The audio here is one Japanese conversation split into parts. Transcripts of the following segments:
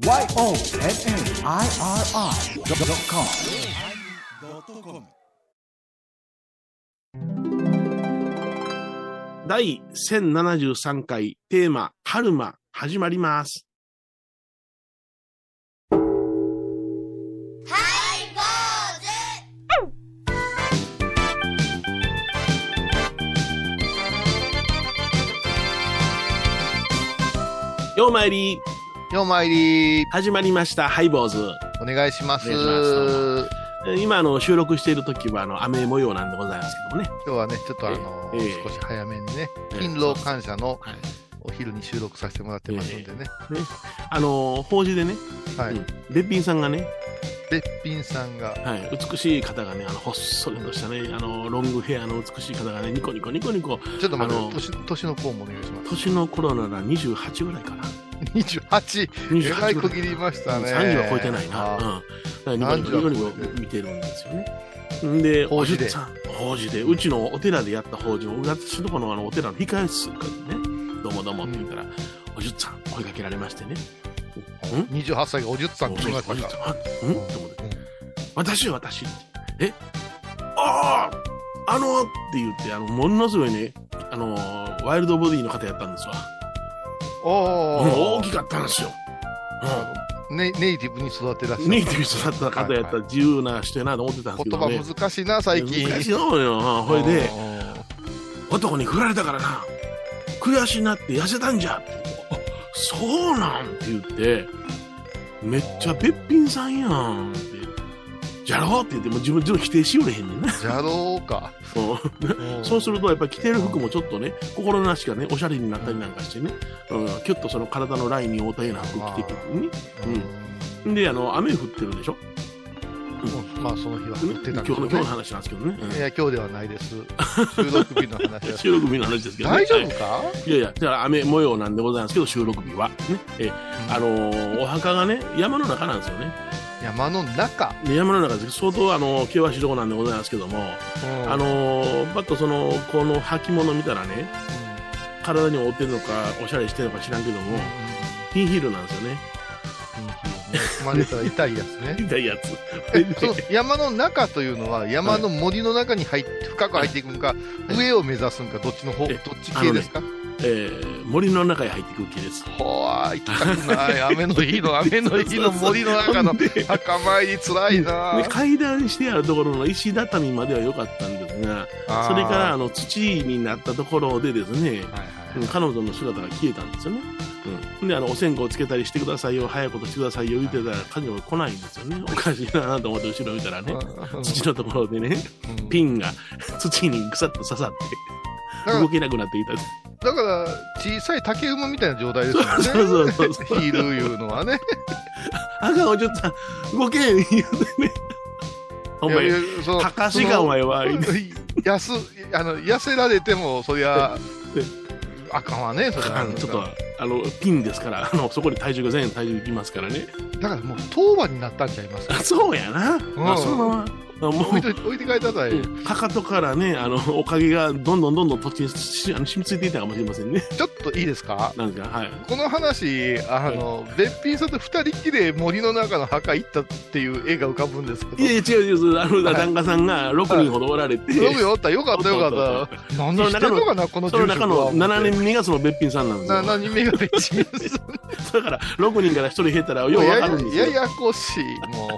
YONNIRI.com 第1073回テーマ、春馬、始まります。ようまいり、ようまいり、始まりました、ハイボーズ。お願いします。今、あの、収録している時は、あの、雨模様なんでございますけどもね。今日はね、ちょっとあの、ええ少し早めにね、ええ勤労感謝のはい。お昼に収録させてもらってますんでね。あの、法事でね、はい。うんべっぴんさんがね、べっぴんさんが、はい、美しい方がね、あの、ほっそりとしたね、あの、ロングヘアの美しい方がね、ニコニコニコニコ、ちょっと待って、年年の子もお願いします。年の頃なら28ぐらいかな。28、えらい区切りましたね。30は超えてないな。うん。あだからニコニコニコニコ見てるんですよね。んで、法事でおじゅっさん、法事で、うちのお寺でやった法事の、私のとこのあのお寺の控え室とかでね、どうもどうもって言ったら、おじゅっさん、声かけられましてね。ん28歳がおじゅっさんって言いましたか。おじゅっさん、んと思って。私よ、私。え？あああのって言って、あの、ものすごいね、あの、ワイルドボディの方やったんですわ。大きかったんですよ。ネネイティブに育てらっしゃうん。ネイる。ティブ育った方やったら自由な人やなと思ってたんですけ言どね。葉難しいな、最近。難しいのよ。ほいで、お男に振られたからな、悔しなって痩せたんじゃそうなんって言って、めっちゃべっぴんさんやんって。じゃろうって言っても自分自分否定しよれへんねんな。ーじゃろうか。そうそうすると、やっぱり着てる服もちょっとね、心なしかね、おしゃれになったりなんかしてね、うん、キュッとその体のラインに合うたような服着てくるね。うんで、あの、雨降ってるでしょ、うんまあ、その日はね降ってた今日の、今んでしょうね日の話なんですけどね。うんいや、今日ではないです。収録日の話です。収録日の話ですけどね。大丈夫はいかいやいや、だから雨模様なんでございますけど、収録日は。ね。え、あのーお墓がね、山の中なんですよね。山の中。で山の中です相当、あの、険しいとこなんでございますけども、あのー、パッとその、この履物見たらね、体に覆ってるのか、おしゃれしてるのか知らんけども、ピンヒールなんですよね。踏まれたら痛いやつね。痛いやつ。えその山の中というのは山の森の中に入って深く入っていくんか、上を目指すんかどっちの方どえっち系ですか、えー、森の中へ入ってくる系です。ほわ行きたくない雨の日の 雨の日の森の中ので墓参りつらいなで階段してあるところの石畳までは良かったんですが、それからあの土になったところでですね、はいはいうん彼女の姿が消えたんですよね。うん、であのお線香をつけたりしてくださいよ、早いことしてくださいよ言ってたら、彼女が来ないんですよね。おかしいなと思って後ろ見たらね、うん土のところでね、うんピンが 土にぐさっと刺さって、動けなくなっていた。だから小さい竹馬みたいな状態ですよね。そうそうそうそう。ヒールいうのはね。あかん、お嬢さん、動けん言うてね。お前、いやいやそのかかしがお前はやすあの痩せられてもそりゃえあかんわねそれあのちょっと、あの、ピンですから、あの、そこに体重が全体重いきますからね。だからもう当番になったんちゃいます？かあそうやな。あそのまま、あも置い置いて帰ったらい。い、う、かかとからね、あの、おかげがどんどんどんどん土地にしあの染みついていたかもしれませんね。ちょっといいですか？なんか、はい。この話あの、べっぴんさんと二人っきりで森の中の墓行ったっていう絵が浮かぶんですけど。いやいや、違う違う、あの、旦那さんが6人ほどおられて、よくよったよ。かったよかおっった何してんのかなこのその中のは7人目がそのべっぴんさんなんですなよ。何目がべっちんだから、6人から1人減ったら、ようわかるんですよ。ややこしいもう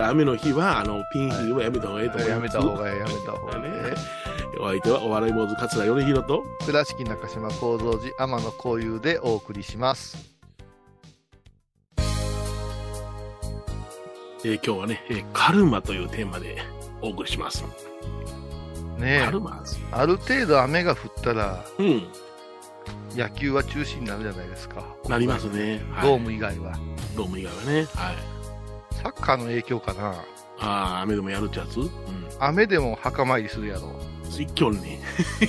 雨の日は、あの、ピンヒールはやめた方がいいと思います。やめた方がいいやめた方がいい、ねお相手はお笑い坊主桂米宏と、倉敷中島幸三寺天野幸雄でお送りしますえー今日はね、えーカルマというテーマでお送りします。ねえカルマ。ある程度雨が降ったらうん。野球は中止になるじゃないですかなりますね。はいドーム以外は、ドーム以外はね。はい。サッカーの影響かなああ、雨でもやるってやつ？うん。雨でも墓参りするやろ一挙にね。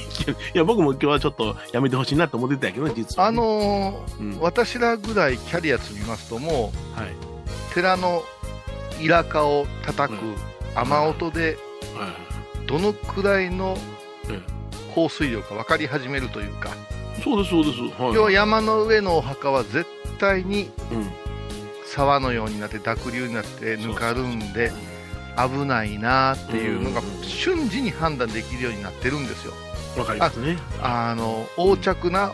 いや、僕も今日はちょっとやめてほしいなと思ってたけどね、実は、あ、のーうん、私らぐらいキャリア積みますともはい。う寺のイラカを叩くうん雨音ではい。どのくらいのえ降水量か分かり始めるというか、そうです、そうです。はい。要は山の上のお墓は絶対にうん。沢のようになって濁流になってぬかるんで危ないなっていうのがうん瞬時に判断できるようになってるんですよ。わかりますね。あの横着な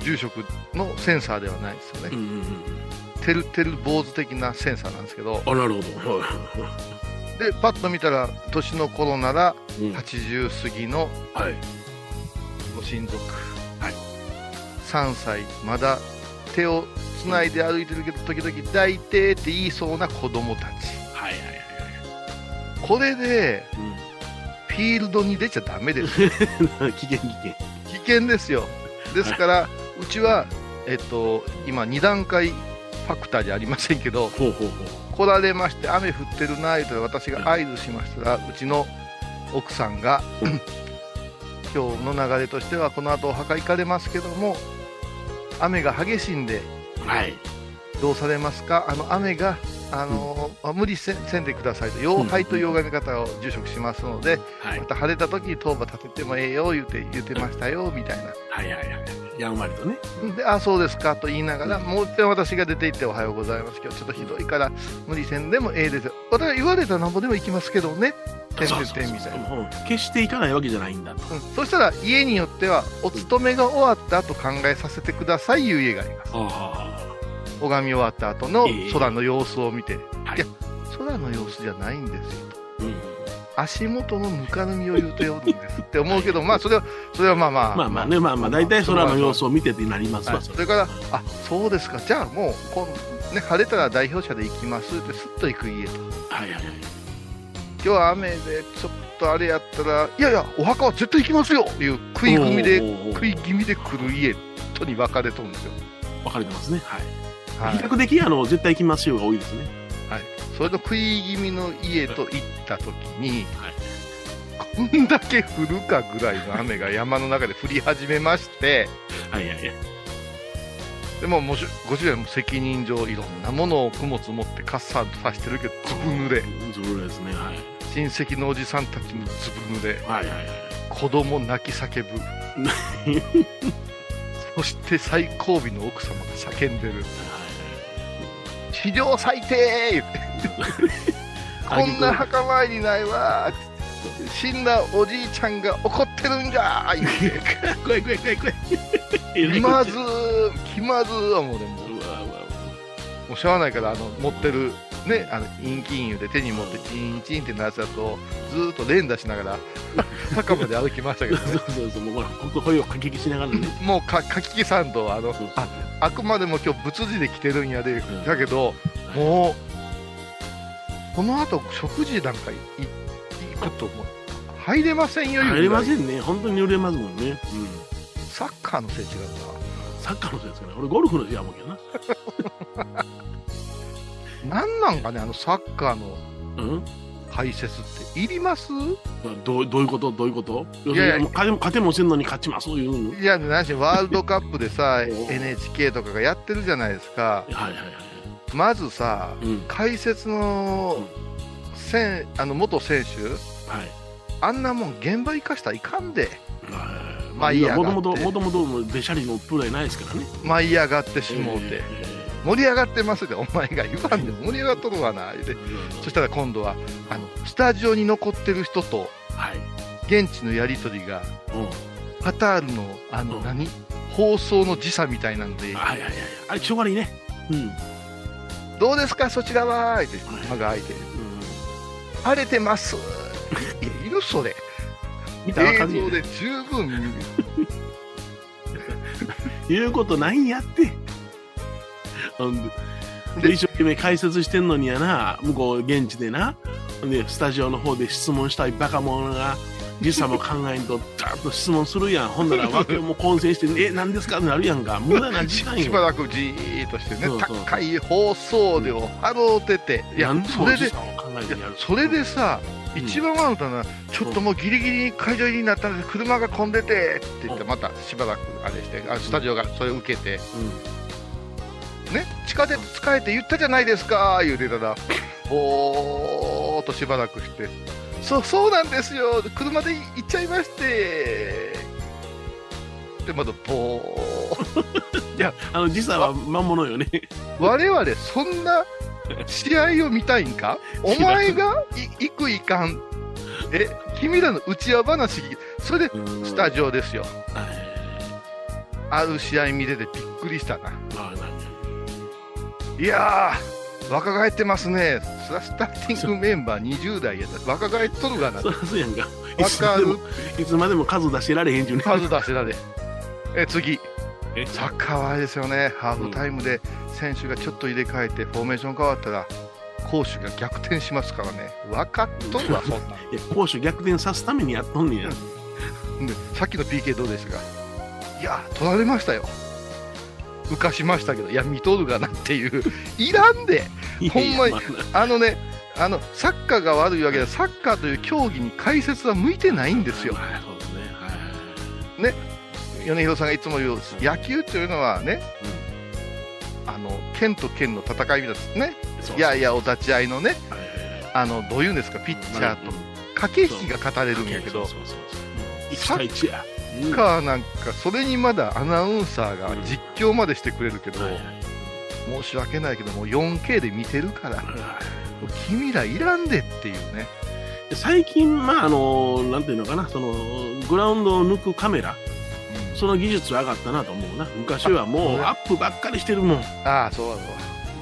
住職のセンサーではないですよね。うんうんうん。てるてる坊主的なセンサーなんですけど、あ、なるほど。は で、パッと見たら、年の頃ならい。うん80過ぎのはい。ご親族、はい3歳、まだ手をつないで歩いてるけど、時々抱いてって言いそうな子供たち。はいはいこれで、はいフィールドに出ちゃダメです。危険危険。危険ですよ。ですから、うちは、えっと、今、2段階ファクターじゃありませんけど、ほうほうほう。来られまして、雨降ってるな、言うたら私が合図しましたら、うちの奥さんが、今日の流れとしては、この後お墓行かれますけども、雨が激しいんで、はい。どうされますか、あの雨が、あのあ無理せせんでくださいと、妖拝と妖神方を住職しますので、はいま。た晴れた時に当場立ててもええよ言うて言ってましたよみたいな。はいはいはい。やんわりとね。で、あ、そうですかと言いながら、もう一遍私が出て行っておはようございます。今日ちょっとひどいから、無理せんでもええですよ。私は言われたらなんぼでも行きますけどね。てんてんてんみたいな。うん決していかないわけじゃないんだと。うん、そしたら家によっては、お勤めが終わった後考えさせてくださいいう家があります。あ拝み終わった後のええ空の様子を見て、あ。はいや空の様子じゃないんですよ。うん足元のぬかるみを言うておるんですって思うけど、まあそれは、それはまあまあ。まあまあね、まあまあ、大体空の様子を見ててなりますわ。はいそれから、あそうですか、じゃあもうこん、ね、晴れたら代表者で行きますって、すっと行く家と、はいはいはい。今日は雨でちょっとあれやったら、いやいや、お墓は絶対行きますよいう食い組みで、食い気味で来る家とに分かれとるんですよ。分かれてますね。はい。はい比較的、あの、絶対行きますよが多いですね。それの食い気味の家と行った時に、はいこんだけ降るかぐらいの雨が山の中で降り始めまして、はいはいはい。でももしご主人はもう責任上いろんなものを供物持ってカッサーとさしてるけどずぶ濡れずぶ濡れですね。はい。親戚のおじさんたちもずぶ濡れはいはいはい。子供泣き叫ぶ そして最後尾の奥様が叫んでる史上最低 こんな墓参りないわ死んだおじいちゃんが怒ってるんじゃ怖い怖い怖い怖い。気まずー気まずー思うでもううわうわもうしゃあないからあの持ってるねあの陰気湯で手に持ってチンチンってなやつだとずーっと連打しながら 墓まで歩きましたけどねそうそうそう、もうほ声をかき消しながらね。もうかかき消さんとあのそうそうああくまでも今日仏事で来てるんやで、んだけどもうこの後食事なんかいい行くともう入れませんよ入れませんんね。本当に売れますもんね。うん。サッカーのせい違うサッカーのせいですかね。俺、ゴルフのせいやもんけどな。な なんなんかねあのサッカーのうん？解説っていります？どうどういうこと？どういうこと？いやいや。勝ても勝てもせんのに勝ちます？そういうのいや何しワールドカップでさ お NHK とかがやってるじゃないですか。はいはいはい。まずさうん。解説の選あの元選手はい。あんなもん現場生かしたらいかんで。はいまあいいやもともと、がってもともと、べしゃりのプレーないですからね。舞い上がってしもうて、え盛り上がってますでお前が言わんでも盛り上がっとるわな言うてーそしたら今度はあのスタジオに残ってる人とはい。現地のやり取りがうん。カタールのあのうん何？放送の時差みたいなんではいはいはい。あれ、気色悪いね。うん。どうですか？そちらは言って間が空いてうん。晴れてますいるそれ見たら映るよ像で十分 言うことないんやって。ほんで。で一生懸命解説してんのにやな、向こう現地でな、で、スタジオの方で質問したいバカ者が、時差も考えんと、ダーッと質問するやん。ほんなら、わけも混戦して、え、何ですか？ってなるやんか。無駄な時間しばよ。らくじーっとしてねそうそう。高い放送量払うてて。いやそれで時差を考えいてやるやそれでさ、うん一番悪かったのは、ちょっともうギリギリに会場入りになったので、車が混んでてって言って、うんまたしばらくあれして、あスタジオがそれを受けて、うん。ね、地下鉄使えって言ったじゃないですか言うてたら、ぼーっとしばらくして、そうそうなんですよ、車で行っちゃいまして、で、またぼ あの時差は魔物よね。我々そんな試合を見たいんか？お前がい行くいかん。え、君らの内輪話、それでうんスタジオですよ。はいある試合見ててびっくりしたな。いやー、若返ってますね。スターティングメンバー20代やったら若返っとるがな。そうやんか。いつまでも、いつまでも数出してられへんちゅうね。数出してだで。え、次。え？サッカーはあれですよね。ハーフタイムで選手がちょっと入れ替えて、フォーメーション変わったら、攻守が逆転しますからね。分かっとるわ、そんな 攻守逆転さすためにやっとんねんや。でさっきの PK どうですか？いや、取られましたよ。浮かしましたけど、いや、見とるがなっていう。いらんで。ほんまにああのね、あの、サッカーが悪いわけで、サッカーという競技に解説は向いてないんですよ。ね。はい米広さんがいつも言う、野球というのはね、あの、剣と剣の戦いみたいですね。いやいや、お立ち会いのね、あの、どういうんですか、ピッチャーと。駆け引きが語れるんやけど、そう。そうそうそう1対1や。サッカーなんか、それにまだアナウンサーが実況までしてくれるけど、申し訳ないけども、4K で見てるから、はい君らいらんでっていうね。最近、まあ、あの、なんていうのかな、その、グラウンドを抜くカメラ、その技術は上がったなと思うな。昔はもうあアップばっかりしてるもん。ああ、そうだそう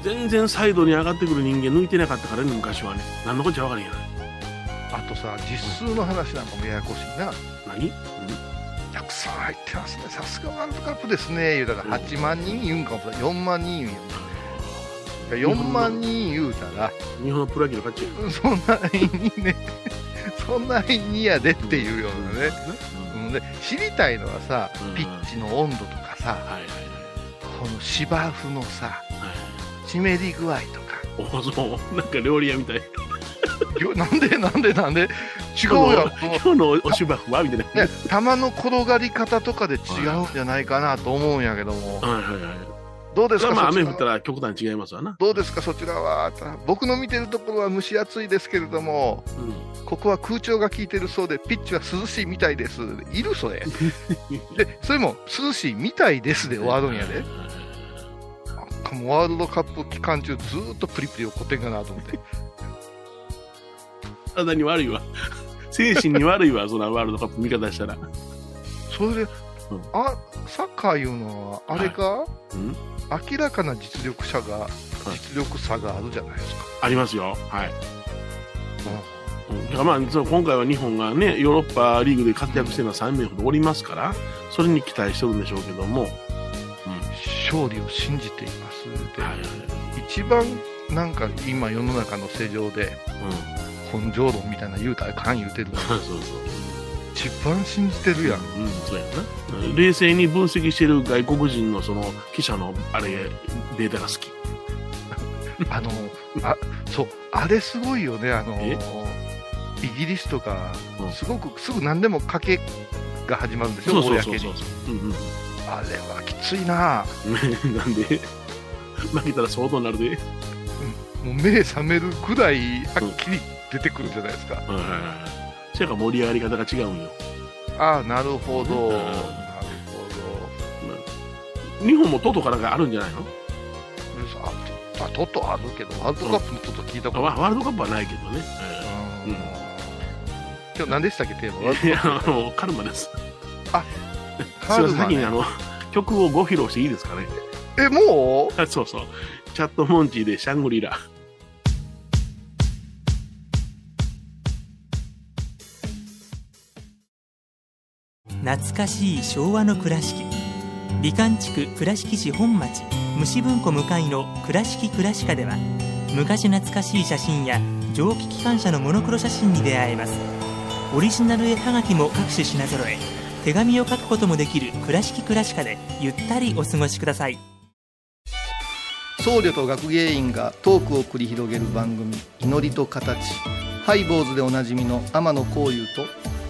全然サイドに上がってくる人間抜いてなかったからね、昔はね。何のこっちゃ分からへんやない。だ。あとさ、実数の話なんかもややこしいな。何、たくさん入ってますね、さすがワールドカップですね、言うたら8万人言うんかもしれない、4万人言うんや4万人言うたら、日本のプロ野球の勝ちや。そんなにね、そんなにやでっていうようなね、うん、で知りたいのはさうん、ピッチの温度とかさ、はいはいこの芝生のさ、はい。はい。湿り具合とか、おそう、なんか料理屋みたい。よなんで、なんで、なんで、違うやん、その今日のお芝生は？みたいな。ね、球の転がり方とかで違うんじゃないかなと思うんやけども、はいはいはい。どうですか、まあ、雨降ったら極端に違いますわな。どうですか、そちらは？僕の見てるところは蒸し暑いですけれども、うん。ここは空調が効いてるそうで、ピッチは涼しいみたいです。いるそれ。で、それも涼しいみたいですで終わるんやで。ワールドカップ期間中ずーっとプリプリ怒ってんかなと思って。体に悪いわ。精神に悪いわ、そんなワールドカップ見方したら。それで、うんあ、サッカーいうのは、あれか、うん？明らかな実力者が、実力差があるじゃないですか。ありますよ。はい。うん。だからまあ、その今回は日本がね、ヨーロッパリーグで活躍してるのは3名ほどおりますから、それに期待してるんでしょうけども、勝利を信じています。で、はいはい一番なんか今世の中の世情でうん、根性論みたいな言うたらあかん言うてる。のそうそう。一番信じてるやん。うん、そうやな。冷静に分析してる外国人のその記者のあれ、データが好き。あの、あ、そう、あれすごいよね、あのえ、イギリスとかうん、すごくすぐ何でも賭けが始まるんですよ、公に。あれはきついな なんで、負けたら相当になるで。もう目覚めるくらいはっきり出てくるじゃないですか。はいはいはい。そやから盛り上がり方が違うんよ。ああ、なるほど。うんなるほ日本もトトかなんかあるんじゃないの？ど。あ、トトあるけど、ワールドカップのトト聞いたことワワールドカップはないけどね。うんうん今日何でしたっけ、テーマは？いや、あの、カルマです。あカルマね先にあの、曲をご披露していいですかね？え、もう？あそうそう。チャットモンチーでシャングリラ。懐かしい昭和の倉敷。美観地区倉敷市本町虫文庫向かいの「倉敷倉歯科」では昔懐かしい写真や蒸気機関車のモノクロ写真に出会えます。オリジナル絵はがきも各種品揃え手紙を書くこともできる「倉敷倉歯科」でゆったりお過ごしください。僧侶と学芸員がトークを繰り広げる番組「祈りと形」ハイボーズでおなじみの天野幸雄と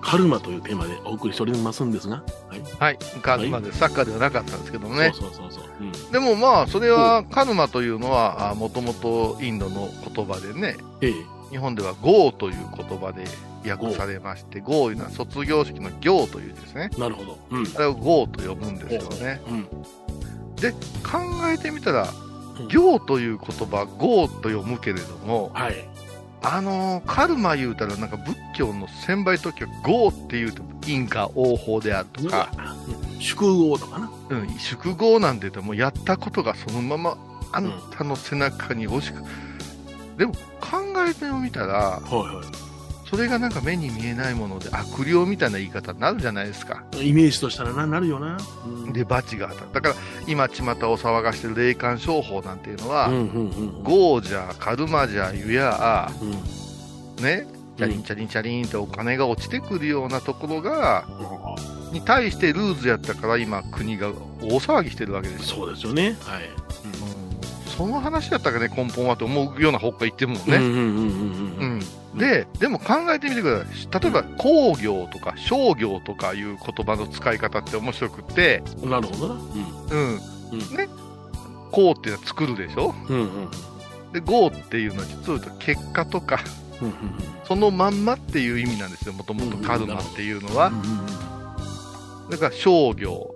カルマというテーマでお送りしておりますんですが、はい。はい。カルマでサッカーではなかったんですけどもね。そうそうそうそう。うん。でもまあ、それは、カルマというのは、もともとインドの言葉でね、ええ日本ではゴーという言葉で訳されまして、ゴーというのは卒業式の行という字ですね。なるほど。うん。あれをゴーと呼ぶんですよね。うん。考えてみたらうん、行という言葉、ゴーと読むけれども、はい。あのーカルマ言うたらなんか仏教の千倍時はゴーって言うとインカ応報であるとか、うん宿号とかな。うん、宿業なんて言ってもやったことがそのままあんたの背中に押しか、でも考えてみたらはいはそれがなんか目に見えないもので悪霊みたいな言い方になるじゃないですかい。イメージとしたらな、なるよな。うん。で罰が当たるだから今巷を騒がしてる霊感商法なんていうのは、うんうんうん。ゴーじゃカルマじゃゆやうん。ねチャリンチャリンチャリンってお金が落ちてくるようなところがに対してルーズやったから今国が大騒ぎしてるわけですよそうですよね。はい。その話だったかね、根本はと思うような方向行ってるもんね。うんうんうんうんううん。んで、でも考えてみてください。例えば、工業とか商業とかいう言葉の使い方って面白くって、なるほどな。うん。うんね。工っていうのは作るでしょ？うん。うんうんで、業っていうのは実を言うと結果とか、うんそのまんまっていう意味なんですよ。もともとカルマっていうのはう。んうんだから商業、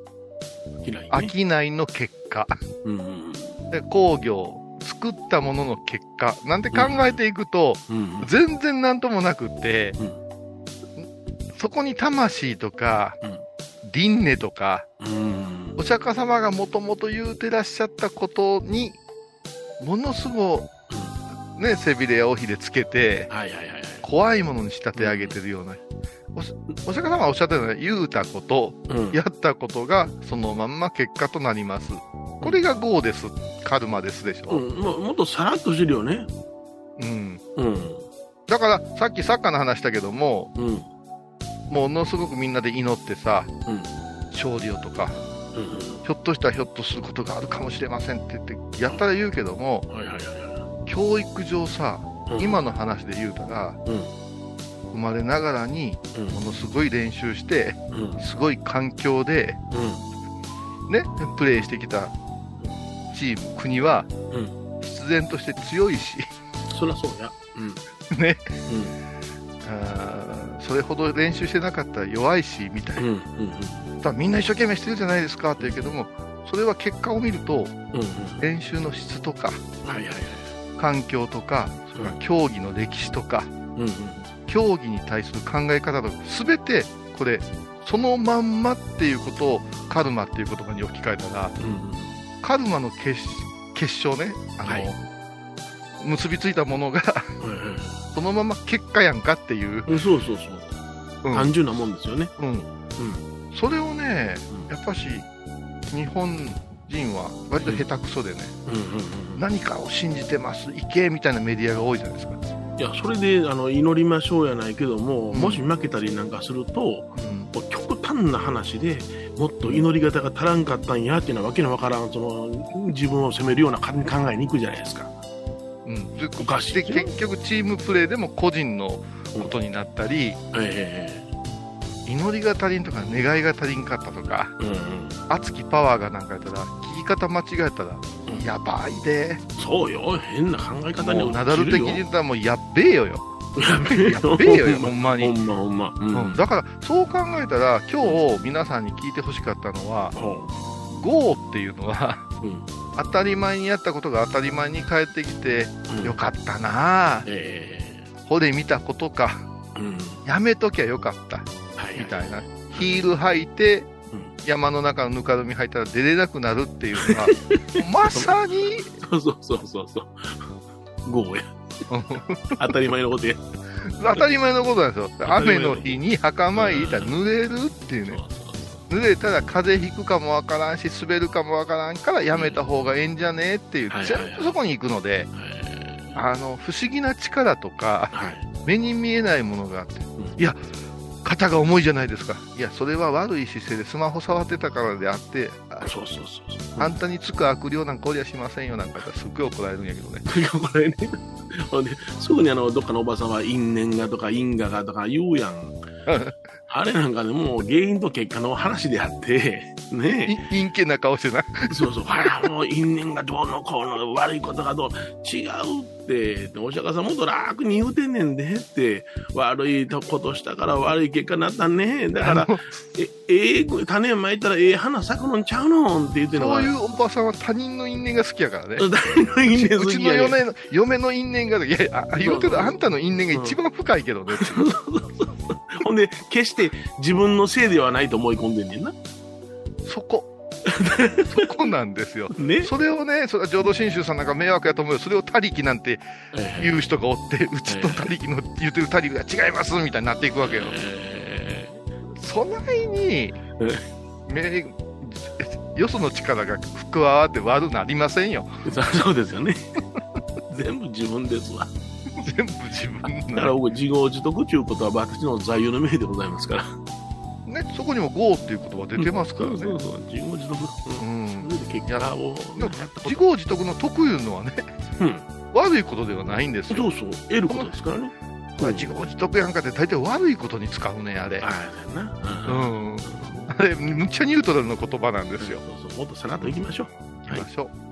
うん。嫌いね。商いの結果。うんうんで、工業、作ったものの結果。なんて考えていくと。全然なんともなくって、うんそこに魂とか、うん輪廻とか、うんお釈迦様がもともと言うてらっしゃったことに、ものすごい、ね、背びれや尾ひれつけて。怖いものに仕立て上げてるような。お釈迦様がおっしゃったのは、言うたこと、うんやったことが、そのまんま結果となります。これが業です。カルマですでしょ。うん、ももっとさらっとしてるよね。うん。うん。だから、さっきサッカーの話したけども、うん。ものすごくみんなで祈ってさ、うん。勝利をとか、うん。ひょっとしたらひょっとすることがあるかもしれませんって言って、やったら言うけども、教育上さ、いはい。今の話で言うたら、うん。生まれながらにうん。ものすごい練習して、うん。すごい環境で、ね、プレーしてきたチーム、国は、うん。必然として強いし、そりゃそうや。うん。ね、うん。あーそれほど練習してなかったら弱いし、みたいな。うん。うん。ただみんな一生懸命してるじゃないですかって言うけども、それは結果を見ると、うん。うん。練習の質とか、はいはいはい。環境とか、それから競技の歴史とか、うん。競技に対する考え方とか、すべてこれ、そのまんまっていうことをカルマっていう言葉に置き換えたら、うん。カルマの結結晶ね、あの、はい結びついたものが。そのまま結果やんかっていう、うんそうそうそう。うん単純なもんですよね。うんそれをね、やっぱし日本人は割と下手くそでね、うんうんうん。何かを信じてます、行けみたいなメディアが多いじゃないですか。いや、それで、あの、祈りましょうやないけども、うんもし負けたりなんかすると、うん極端な話でもっと祈り方が足らんかったんやっていうのはわけのわからんその自分を責めるような考えに行くじゃないですか。うん、でおかしいで結局チームプレーでも個人のことになったり、え祈りが足りんとか願いが足りんかったとかえうんうん、熱きパワーがなんかやったら聞き方間違えたらうん。やばいで、そうよ。変な考え方にもうナダル的によ言ったらもうやっべえよよ、やべえやっべえよよほんまに、ほんまほんま、うん。うん。だからそう考えたら今日皆さんに聞いてほしかったのはほ GO っていうのは当たり前にやったことが当たり前に返ってきてうん。よかったな。あえ。ほで見たことか。えうん。やめときゃよかった。はいみたいな。ヒール履いてうん。山の中のぬかるみ入ったら出れなくなるっていうのが まさにそうそうそうそうそうゴーや当たり前のことや。当たり前のことなんですよ。雨の日に袴入れたら濡れるっていうね。濡れたら風邪ひくかもわからんし滑るかもわからんからやめた方がええんじゃねっていうはいはいはい。全部そこに行くのでええあの不思議な力とかはい。目に見えないものがあって。ん。いや肩が重いじゃないですか。いやそれは悪い姿勢でスマホ触ってたからであってあそうそうそうそう。あんたにつく悪霊なんかおりゃしませんよなんかすっごい怒られるんやけどね。これね。ほんで、すぐにあの、どっかのおばさんは因縁がとか因果がとか言うやん。あれなんかね、もう原因と結果の話であって、ねい陰険な顔してな。そうそう、あら、もう因縁がどうのこうの悪いことがどう違うって、お釈迦さんもっと楽に言うてんねんでって、悪いことしたから悪い結果になったね。だから、え、ええ種まいたらええ花咲くのんちゃうのんって言ってるのがそういうおばさんは他人の因縁が好きやからね。誰の因縁好うちきやねんの嫁の嫁の因縁が、いや、あ言うけど、あんたの因縁が一番深いけどね。ほんで、決して自分のせいではないと思い込んでんねんな。そこ。そこなんですよ。ね。それをね、それは浄土真宗さんなんか迷惑やと思うよ。それを他力なんて言う人がおって、うちと他力の言ってる他力が違いますみたいになっていくわけよ。えそないに、めよその力が加わって悪なりませんよ。そうですよね。全部自分ですわ。全部自分だからの。僕、自業自得ということは私の座右の銘でございますから。ね、そこにも GO っていう言葉出てますからね。そうそうそう、自業自得。ううん自業自得の得いうのはね、うん悪いことではないんですよ。そうそう、得ることですからね。まあ自業自得やんかって大体悪いことに使うね、あれ。ああ、だような。ん。あれ、むっちゃニュートラルの言葉なんですよ。そうそう、もっとさらっといきましょう。行きましょう。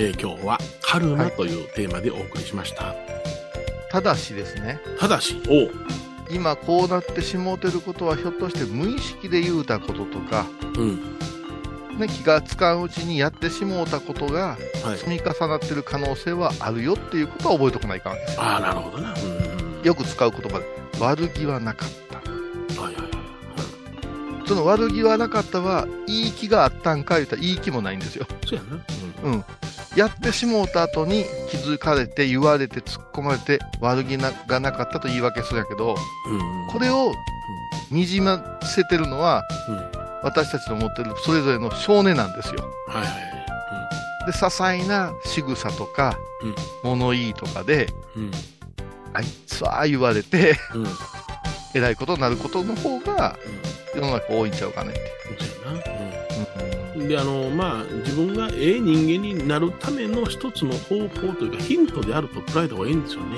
えー今日はカルマというテーマでお送りしました。ただしですね、ただし、今こうなってしもうてることはひょっとして無意識で言うたこととか、うん、ね、気がつかんうちにやってしもうたことがはい。積み重なってる可能性はあるよっていうことは覚えておかないかんですよ。ああ、なるほどな。うん、よく使う言葉で、悪気はなかった。はいはいはい。その悪気はなかったは、いい気があったんか言うたらいい気もないんですよ。そうやな。うん。やってしもうた後に気づかれて言われて突っ込まれて悪気ながなかったと言い訳するんやけど。これをにじませてるのは、うん私たちの持ってるそれぞれの少年なんですよ。はいはいはい。で、些細な仕草とか、うん物言いとかで、うん。あいつは言われて。えらいことになることの方が、世の中多いんちゃうかねって。で、あの、まあ、自分がええ人間になるための一つの方法というか、ヒントであると捉えた方がいいんですよね。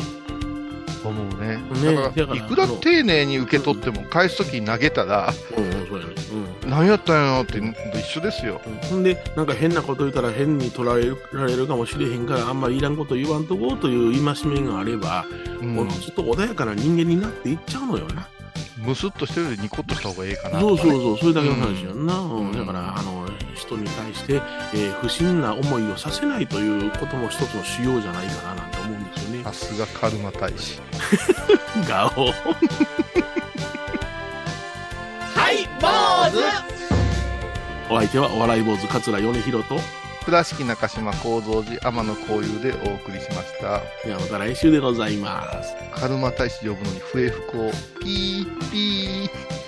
思うね。ねだから、いくら丁寧に受け取っても、返すときに投げたら、うん、うん、そうやね。うん。何やったんやろって一緒ですよ。ほんで、なんか変なこと言ったら変に取られるられるかもしれへんから、あんまりいらんこと言わんとこうという戒めがあれば、うんこのちょっと穏やかな人間になっていっちゃうのよな。むすっとしてるよりニコッとした方がいいかなそうそうそう、それだけの話やんな。うんうんだから、あの、人に対して、えー不審な思いをさせないということも一つの修行じゃないかななんて思うんですよね。さすがカルマ大使。ガオ。はい坊主お相手はお笑い坊主桂米広と、倉敷中島幸三寺天野幸雄でお送りしました。ではまた来週でございます。カルマ大使呼ぶのに笛吹こう。ピーピー。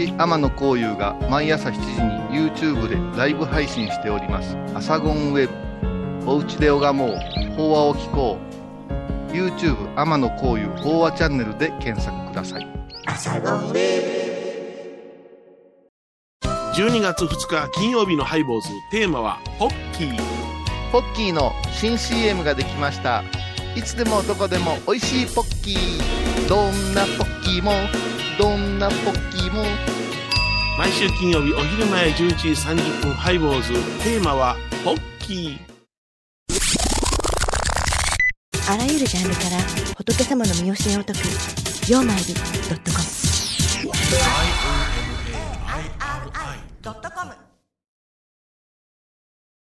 私、天野幸雄が毎朝7時に YouTube でライブ配信しております。アサゴンウェブ。おうちで拝もう。法話を聞こう。YouTube 天野幸雄法話チャンネルで検索ください。12月2日金曜日のハイボーズ、テーマは、ポッキー。ポッキーの新 CM ができましたいつでもどこでも美味しいポッキーどんなポッキーもどんなポッキーも毎週金曜日お昼前11時30分ハイボーズ。テーマはポッキー。あらゆるジャンルから仏様の身教えを解く「曜マイルドットコム」ドットコム